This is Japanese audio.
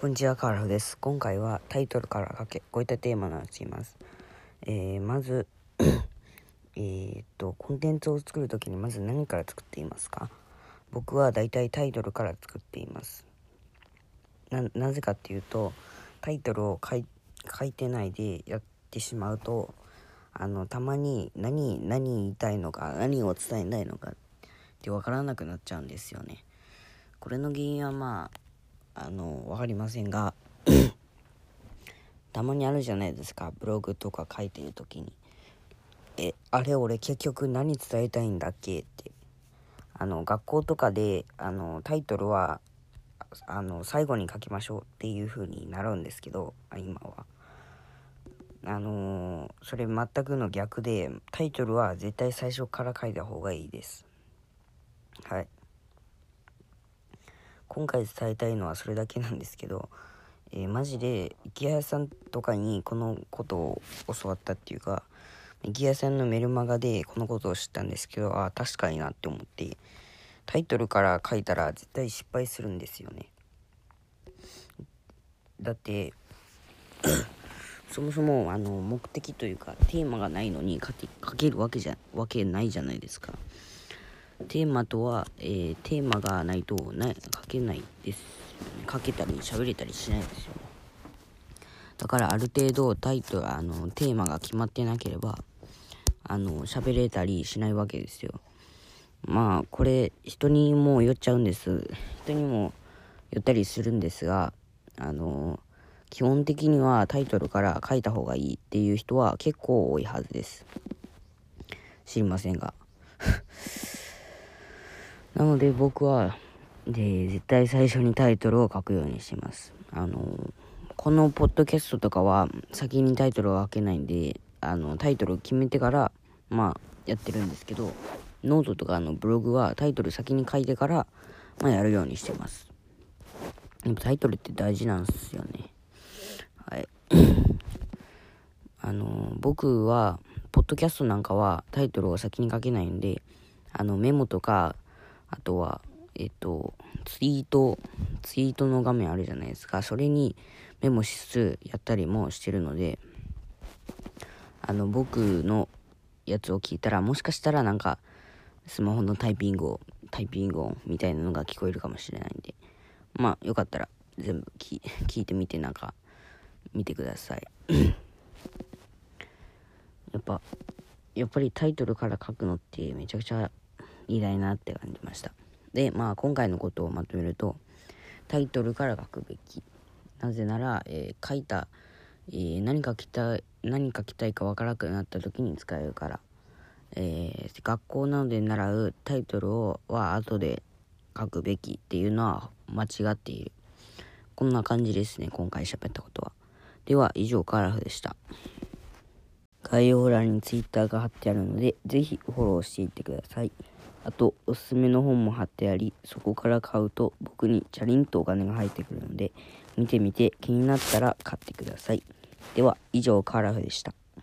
こんにちは、カラフです。今回はタイトルから書け、こういったテーマになっています。えー、まず、えっと、コンテンツを作るときにまず何から作っていますか？僕はだいたいタイトルから作っています。な、なぜかっていうと、タイトルを書い書いてないでやってしまうと、あの、たまに何、何言いたいのか、何を伝えたいのかってわからなくなっちゃうんですよね。これの原因はまあ、あの、わかりませんが、たまにあるじゃないですか、ブログとか書いてる時に。え、あれ俺結局何伝えたいんだっけって。あの、学校とかで、あの、タイトルは、あの、最後に書きましょうっていう風になるんですけど、今は。あのー、それ全くの逆で、タイトルは絶対最初から書いた方がいいです。はい。今回伝えたいのはそれだけなんですけど、えー、マジで、池谷さんとかにこのことを教わったっていうか、池谷さんのメルマガでこのことを知ったんですけど、ああ、確かになって思って、タイトルから書いたら絶対失敗するんですよね。だってそもそもあの目的というかテーマがないのに書けるわけじゃわけないじゃないですか。テーマとは、えー、テーマがないとな書けないです。書けたり喋れたりしないですよ。だからある程度タイトル、あの、テーマが決まってなければ、あの、喋れたりしないわけですよ。まあ、これ、人にもよっちゃうんです。人にもよったりするんですが、あの、基本的にはタイトルから書いた方がいいっていう人は結構多いはずです。知りませんが。なので僕は、で、絶対最初にタイトルを書くようにします。あの、このポッドキャストとかは先にタイトルを書けないんで、あの、タイトルを決めてから、まあ、やってるんですけど、ノートとかのブログはタイトル先に書いてから、まあ、やるようにしてます。やっぱタイトルって大事なんですよね。はい。あの、僕は、ポッドキャストなんかはタイトルを先に書けないんで、あの、メモとか、あとは、えっと、ツイート、ツイートの画面あるじゃないですか。それにメモしつつやったりもしてるので、あの、僕のやつを聞いたら、もしかしたらなんか、スマホのタイピングを、タイピング音みたいなのが聞こえるかもしれないんで、まあ、よかったら全部聞いてみてなんか、見てください。やっぱ、やっぱりタイトルから書くのってめちゃくちゃ偉大なって感じました。で、まあ今回のことをまとめると、タイトルから書くべき。なぜなら、えー、書いた、えー、何書きたい、何書きたいかわからなくなった時に使えるから。えー、学校などで習うタイトルをは後で書くべきっていうのは間違っている。こんな感じですね、今回喋ったことは。では、以上、カラフでした。概要欄に Twitter が貼ってあるので、ぜひフォローしていってください。あと、おすすめの本も貼ってあり、そこから買うと僕にチャリンとお金が入ってくるので、見てみて気になったら買ってください。では、以上、カーラフでした。